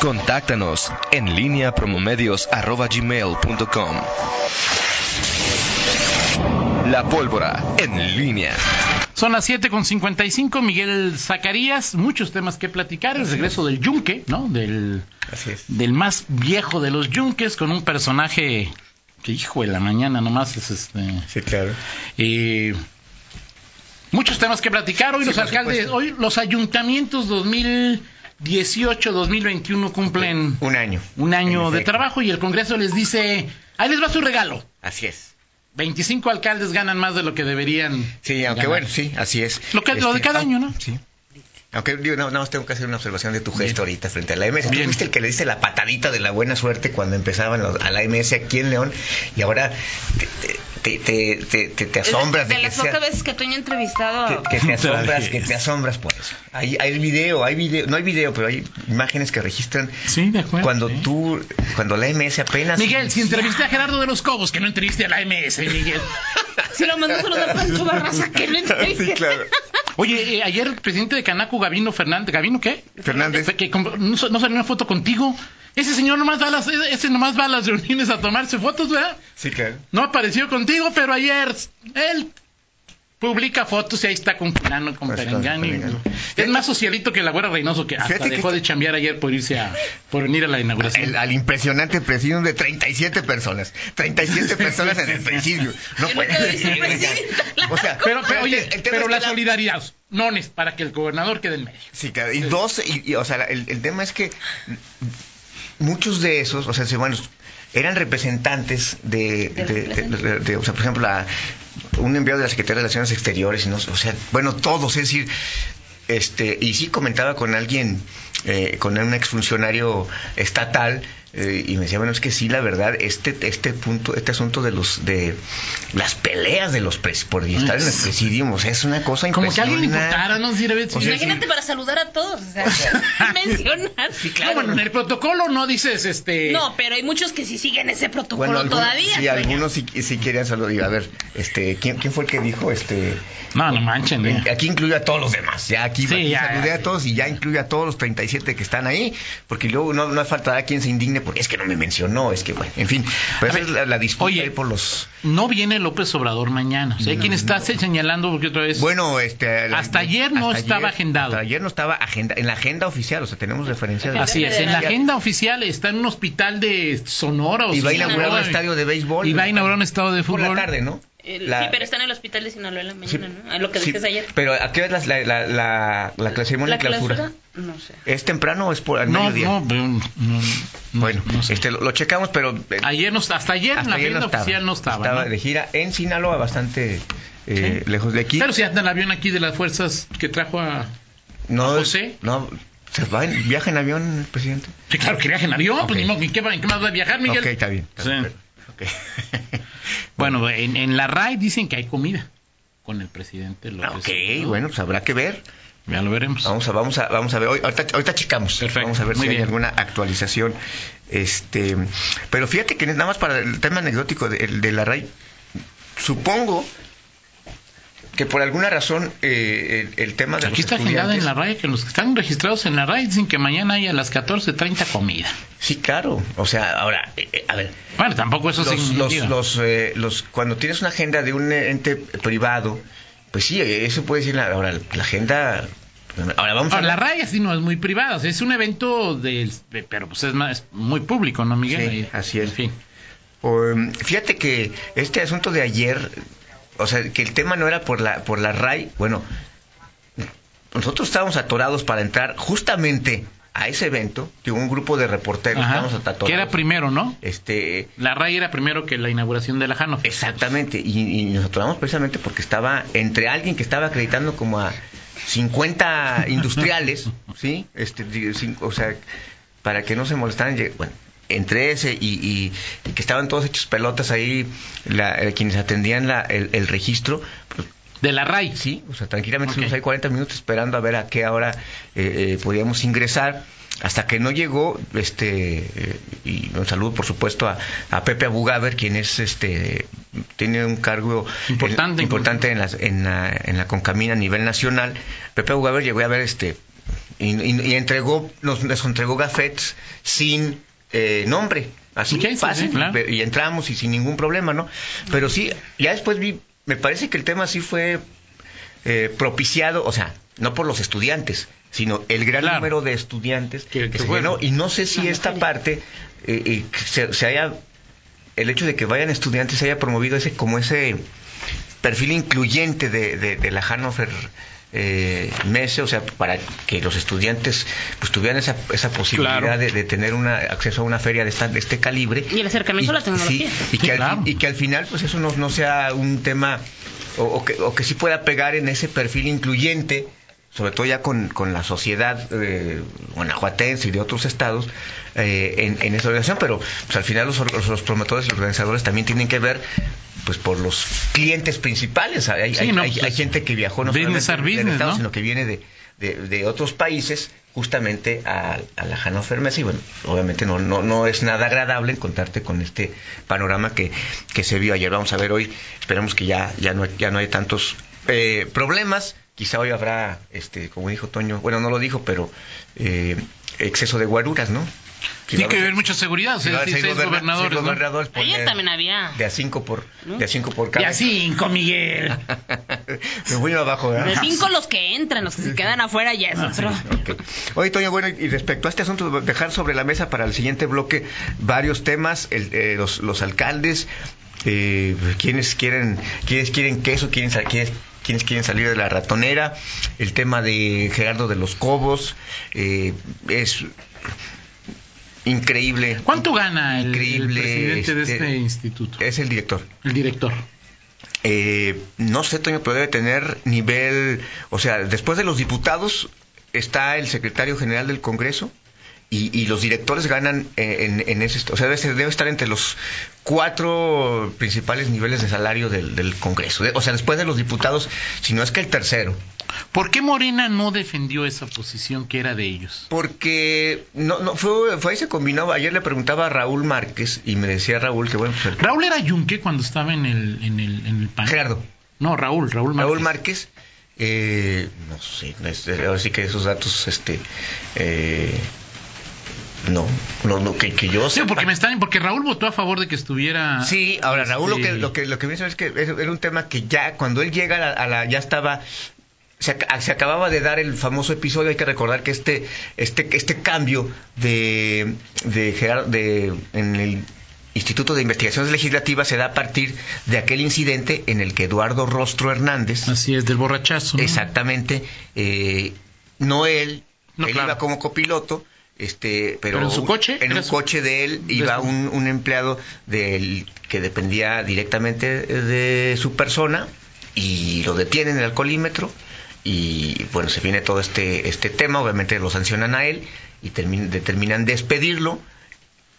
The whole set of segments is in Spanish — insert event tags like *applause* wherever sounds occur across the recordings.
Contáctanos en línea promomedios.com. La pólvora en línea. Son las 7 con 55, Miguel Zacarías, muchos temas que platicar, el regreso del yunque, ¿no? Del, del más viejo de los yunques, con un personaje que hijo de la mañana nomás es este... Sí, claro. Eh, muchos temas que platicar, hoy los alcaldes, hoy los ayuntamientos 2018-2021 cumplen... Un año. Un año de trabajo y el Congreso les dice, ahí les va su regalo. Así es. 25 alcaldes ganan más de lo que deberían. Sí, aunque bueno, sí, así es. Lo, que, lo de cada año, ¿no? Sí. Aunque yo nada más tengo que hacer una observación de tu gesto ahorita frente a la MS. Tú viste el que le dice la patadita de la buena suerte cuando empezaban a la MS aquí en León y ahora te, te, te, te, te asombras de, de, las pocas veces que estoy entrevistado que, te *laughs* asombras que te asombras por eso hay, hay video hay video no hay video pero hay imágenes que registran sí, de acuerdo, cuando tú cuando la MS apenas Miguel si entrevisté a Gerardo de los Cobos que no entrevisté a la MS Miguel *laughs* si lo mandó saludar Pancho Barraza que no entrevisté *laughs* sí, claro. Oye, eh, ayer el presidente de Canaco, Gavino Fernández, ¿Gavino qué? Fernández. Que, no, no salió una foto contigo. Ese señor nomás va a las, ese nomás va a las reuniones a tomarse fotos, ¿verdad? Sí, claro. No apareció contigo, pero ayer él publica fotos y ahí está con Fulano, con Pues, Perengani. Es más socialito que la güera Reynoso que hasta Fíjate que dejó este- de chambear ayer por irse a, por venir a la inauguración. El- al impresionante presidium de 37 personas. 37 personas en el presidio. No puede presidenta. O sea, pero, pero, el oye, el tema pero es la que la- solidaridad, nones, para que el gobernador quede en medio. Sí, claro. Y dos, y, y, o sea, el, el tema es que muchos de esos, o sea, sí, bueno, eran representantes de, de, de- de- de- o sea, por ejemplo, la- un enviado de la Secretaría de Relaciones Exteriores, y no, o sea, bueno, todos, es decir, este, y sí comentaba con alguien, eh, con un exfuncionario estatal, eh, y me decía, bueno, es que sí, la verdad, este, este punto, este asunto de los, de las peleas de los pres, por estar en el presidium, o sea, es una cosa Como que alguien importara, ¿no? Ver, O sea, Imagínate para saludar a todos, o sea, *laughs* *laughs* mencionar. No, bueno, en el protocolo no dices, este... No, pero hay muchos que sí siguen ese protocolo Bueno, algunos, todavía. sí, algunos sí, sí querían saludar. Y, A ver, este, ¿quién, ¿quién fue el que dijo? Este, No, no manchen, ¿eh? aquí incluye a todos los demás. Ya aquí, Sí, aquí ya, saludé ya. a todos y ya incluye a todos los 37 que están ahí, porque luego no, no faltará quien se indigne porque es que no me mencionó, es que bueno, en fin. Esa ver, es la, la disputa oye, ahí por los. No viene López Obrador mañana. O sea, hay quien está se- señalando porque otra vez... Bueno, este. la- Hasta ayer no hasta estaba ayer- agendado. Hasta ayer no estaba agenda, en la agenda oficial, o sea, tenemos referencia de. Así es, en la agenda oficial está en un hospital de Sonora. O Y va a inaugurar un estadio de béisbol. Y va a inaugurar un estadio de por fútbol. la tarde, ¿no? El- La- Sí, pero está en el hospital de Sinaloa en la Sí, mañana, ¿no? A lo que sí, decías ayer. Pero ¿a qué hora es la, la, la, la, la ceremonia ¿La de clausura? clausura? No sé. ¿Es temprano o es por al No, mediodía? no, no, no, bueno, no sé. este, lo, lo checamos, pero eh, Ayer no, hasta ayer en hasta la ayer agenda oficial no estaba. Estaba ¿no? de gira en Sinaloa, bastante eh, lejos de aquí. Pero si anda el avión aquí de las fuerzas que trajo a... no, ¿a José? No, ¿se va en- viaja en avión el presidente? Sí, claro que viaja en avión, pues Ok. ni modo, ¿en qué, en qué más va a viajar, Miguel? Ok, está bien. está Sí. Bien, ok. *laughs* Bueno, en, en la RAI dicen que hay comida con el presidente López. ok, bueno, pues habrá que ver. Ya lo veremos. Vamos a, vamos a, vamos a ver. Hoy- ahorita, ahorita checamos. Perfecto, Vamos a ver muy si hay alguna actualización. Este, pero fíjate que nada más para el tema anecdótico de, de la RAI, supongo que por alguna razón eh, el, el tema de Aquí los está agendada en la RAI que los que están registrados en la RAI dicen que mañana hay a las 14.30 comida. Sí, claro. O sea, ahora, eh, eh, a ver, Bueno, tampoco eso los, los, los, eh, los- cuando tienes una agenda de un ente privado, pues sí, eso puede decir la, ahora la agenda. Ahora vamos a Ahora, la RAI así no es muy privada, o sea, es un evento del, de- pero pues es, más, es muy público, ¿no, Miguel? Sí, así es. En fin. Um, fíjate que este asunto de ayer, o sea, que el tema no era por la por la RAI, bueno, nosotros estábamos atorados para entrar justamente a ese evento, que un grupo de reporteros Ajá. estábamos atorados. Que era primero, ¿no? Este, La RAI era primero que la inauguración de la Hannover. exactamente, y, y nos atoramos precisamente porque estaba entre alguien que estaba acreditando como a 50 *laughs* industriales, ¿sí? Este, o sea, para que no se molestaran, bueno, entre ese y, y- y que estaban todos hechos pelotas ahí, la- eh, quienes atendían la- el, el registro, pues, De la RAI. sí, o sea, tranquilamente Ok. estuvimos ahí 40 minutos esperando a ver a qué hora eh, eh, podíamos ingresar. Hasta que no llegó, este, eh, y un saludo por supuesto a, a Pepe Abugaber, quien es, este, tiene un cargo Importante, eh, importante en, las- en la, en la Concamina a nivel nacional. Pepe Abugaber llegó a ver, este, y, entregó, nos, nos entregó gafetes sin eh, nombre, así fácil, y entramos y sin ningún problema, ¿no? Pero sí, ya después vi, me parece que el tema sí fue eh, propiciado, o sea, no por los estudiantes, sino el gran número de estudiantes que, se bueno. y no sé si esta parte eh, se, haya el hecho de que vayan estudiantes se haya promovido ese como ese perfil incluyente de, de, la Hannover eh, Messe, o sea, para que los estudiantes pues tuvieran esa, esa posibilidad de, tener una, acceso a una feria de, esta, de este calibre. Y el acercamiento a la tecnología. y, que al, y que al final pues eso no, no sea un tema o, que, o que sí pueda pegar en ese perfil incluyente sobre todo ya con, con la sociedad eh, guanajuatense y de otros estados eh, en, en, esa organización, pero pues, al final los, los, promotores y los organizadores también tienen que ver pues por los clientes principales. Hay, hay, pues, gente que viajó no solamente del estado, sino que viene de, de, otros países justamente a, a la Hannover Messe y bueno, obviamente no, no, no es nada agradable encontrarte con este panorama que, que se vio ayer. Vamos a ver hoy, esperemos que ya, ya, no, ya no hay tantos eh, problemas quizá hoy habrá, este, como dijo Toño, bueno, no lo dijo, pero eh, exceso de guaruras, ¿no? Tiene que haber mucha seguridad, seis, gobernadores. Ayer también había. De a cinco por, de a cinco por cada. De a cinco, Miguel. *laughs* Me voy abajo, ¿verdad? De cinco los que entran, los que se quedan afuera ya es ah, otro. Oye, Toño, bueno, y respecto a este asunto, dejar sobre la mesa para el siguiente bloque varios temas, el, eh, los, los alcaldes, eh, quienes quieren, quienes quieren queso, quieren, quieren quienes quieren salir de la ratonera, el tema de Gerardo de los Cobos, eh, es increíble. ¿Cuánto gana el, presidente de este, este instituto? Es el director. El director. Eh, no sé, Toño, pero debe tener nivel, o sea, después de los diputados está el secretario general del Congreso, y, los directores ganan en, en, ese, o sea, debe, estar entre los cuatro principales niveles de salario del, Congreso, o sea, después de los diputados, si no es que el tercero. ¿Por qué Morena no defendió esa posición que era de ellos? Porque no, no fue, fue ahí se combinó. Ayer le preguntaba a Raúl Márquez y me decía Raúl que bueno. Pues, Raúl era yunque cuando estaba en el, en el, en el PAN. Gerardo. No, Raúl, Raúl Márquez. Raúl Márquez. Eh, no sé, ahora sí que esos datos, este, eh, no, no, no que, que, yo sé. Sí, porque me están, porque Raúl votó a favor de que estuviera. Sí, ahora Raúl lo que lo que lo que es que era un tema que ya cuando él llega a la, ya estaba se, se, acababa de dar el famoso episodio, hay que recordar que este este este cambio de de, de en el Instituto de Investigaciones Legislativas se da a partir de aquel incidente en el que Eduardo Rostro Hernández. Así es, del borrachazo. Exactamente. Eh, no él, él iba como copiloto, este pero, en su coche en un coche de él iba un, un, empleado del que dependía directamente de su persona y lo detienen en el alcoholímetro y bueno se viene todo este este tema obviamente lo sancionan a él y determinan despedirlo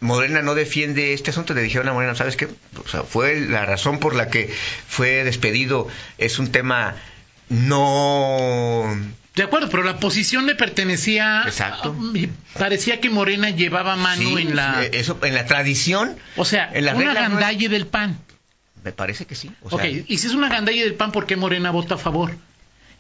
Morena no defiende este asunto, le dijeron a Morena, ¿sabes qué? O sea, fue la razón por la que fue despedido, es un tema no de acuerdo, pero la posición le pertenecía. Exacto. parecía que Morena llevaba mano en la. Eso, en la tradición. O sea, en la una gandalle del PAN. Me parece que sí. ok, y si es una gandalle del PAN, ¿por qué Morena vota a favor?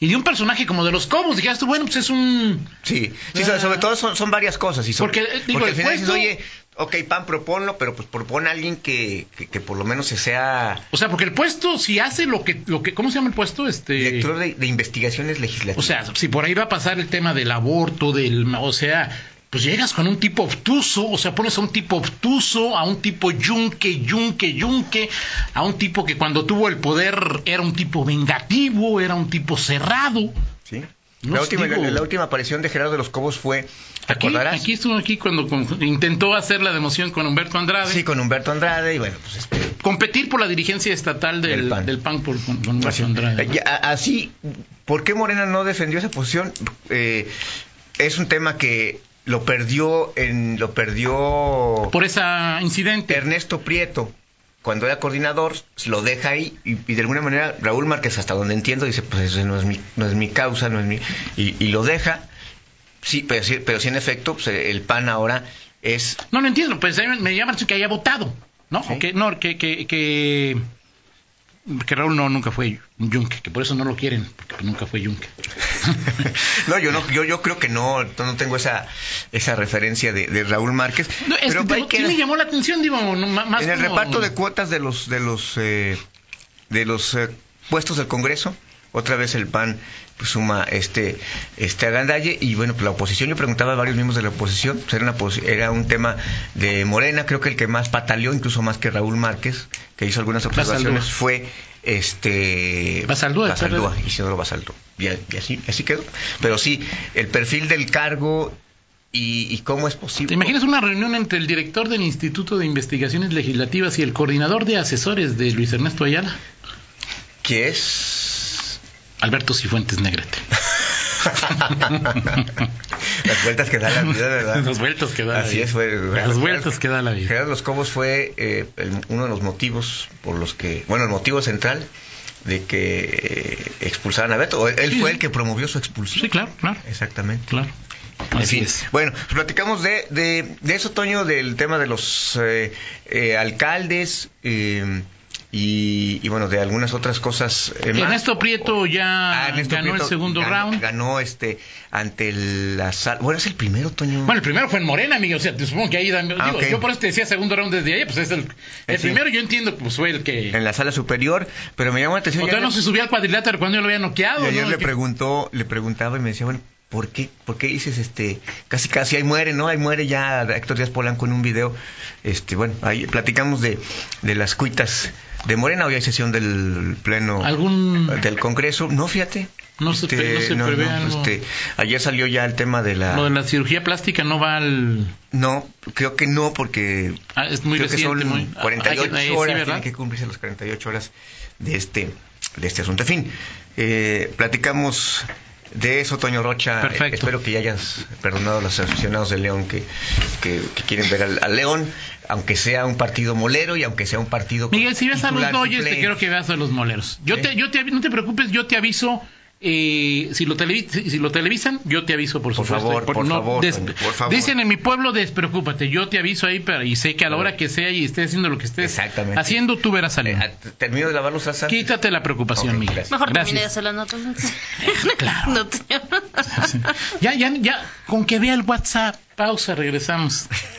Y de un personaje como de los Cobos, dijeras tú, bueno, pues es un... Sí, sí sobre, ah. todo son, son, varias cosas. Y porque, digo, porque al final dices, oye, ok, PAN, proponlo, pero pues propone a alguien que, que, por lo menos se sea... O sea, porque el puesto, si hace lo que... lo que ¿Cómo se llama el puesto? Este... Director de, de investigaciones legislativas. O sea, si por ahí va a pasar el tema del aborto, del... O sea, pues llegas con un tipo obtuso, o sea, pones a un tipo obtuso, a un tipo yunque, yunque, yunque, a un tipo que cuando tuvo el poder era un tipo vengativo, era un tipo cerrado. Sí. La, última, la, última, aparición de Gerardo de los Cobos fue, ¿te aquí? Aquí estuvo aquí cuando intentó hacer la democión con Humberto Andrade. Sí, con Humberto Andrade y bueno, pues este... Competir por la dirigencia estatal del, PAN. por, con, Humberto Andrade. así, ¿por qué Morena no defendió esa posición? Eh, es un tema que lo perdió en lo perdió por ese incidente Ernesto Prieto cuando era coordinador lo deja ahí y, de alguna manera Raúl Márquez hasta donde entiendo dice pues eso no es mi no es mi causa no es mi y, lo deja. Sí pero sí pero sí en efecto pues, el PAN ahora es no lo entiendo pues me llama que haya votado no que no que, que, que que Raúl no nunca fue un yunque, que por eso no lo quieren, porque nunca fue yunque. *laughs* no, yo no, yo, yo creo que no, no tengo esa esa referencia de, Raúl Márquez. pero que, me llamó la atención, digo, más en el reparto de cuotas de los de los eh, de los eh, puestos del Congreso, otra vez el PAN pues, suma este este agandalle y bueno pues la oposición yo preguntaba a varios miembros de la oposición pues, era, era un tema de Morena creo que el que más pataleó incluso más que Raúl Márquez que hizo algunas observaciones fue este Basaldúa, Basaldúa Isidoro Basaldúa y, y así así quedó pero sí el perfil del cargo y, y, cómo es posible. ¿Te imaginas una reunión entre el director del Instituto de Investigaciones Legislativas y el coordinador de asesores de Luis Ernesto Ayala? ¿Qué es? Alberto Cifuentes Negrete. *laughs* Las vueltas que da la vida, ¿verdad? *laughs* Las vueltas que da la vida. Así es, fue. Las vueltas que da la vida. Gerardo Los Cobos fue eh, uno de los motivos por los que, bueno, el motivo central de que eh, expulsaran a Beto. Él fue el que promovió su expulsión. Sí, claro, claro. Exactamente. Claro. Así es. Bueno, pues platicamos de, de, de, eso, Toño, del tema de los eh, eh alcaldes. Eh, y, bueno, de algunas otras cosas. Eh, Ernesto Prieto ya ah, ganó el segundo round. Ganó este ante la sala. Bueno, es el primero, Toño. Bueno, el primero fue en Morena, amigo. O sea, te supongo que ahí. Ah, digo, Yo por eso te decía segundo round desde ahí. Pues es el, el primero, yo entiendo que pues, fue el que. En la sala superior, pero me llamó la atención. O no se subía al cuadrilátero cuando yo lo había noqueado. Y ayer le, preguntó, le preguntaba y me decía, bueno, ¿por qué, por qué dices este casi casi ahí muere, ¿no? Ahí muere ya Héctor Díaz Polanco en un video. Este, bueno, ahí platicamos de, de las cuitas de Morena hoy hay sesión del pleno del Congreso. No, fíjate. No se, este, no este, ayer salió ya el tema de la... Lo de la cirugía plástica no va al... No, creo que no, porque... Ah, es muy creo que son 48 ah, horas, tienen que cumplirse las 48 horas de este, de este asunto. En fin, eh, platicamos de eso, Toño Rocha. Perfecto. espero que ya hayas perdonado a los aficionados del León que, que, quieren ver al, León, aunque sea un partido molero y aunque sea un partido. Miguel, si ves a los Dodgers, te quiero que veas a los moleros. Yo te, yo te, no te preocupes, yo te aviso eh, si, lo si, lo televisan, yo te aviso, por, Favor, por, favor, por favor. Dicen en mi pueblo, despreocúpate, yo te aviso ahí pero, y sé que a la hora que sea y estés haciendo lo que estés haciendo, tú verás salir. Eh, termino de lavar los asas. Quítate la preocupación, Miguel. Mejor termine de hacer la nota. *laughs* *laughs* claro. ya, ya, ya, con que vea el WhatsApp, pausa, regresamos. *laughs*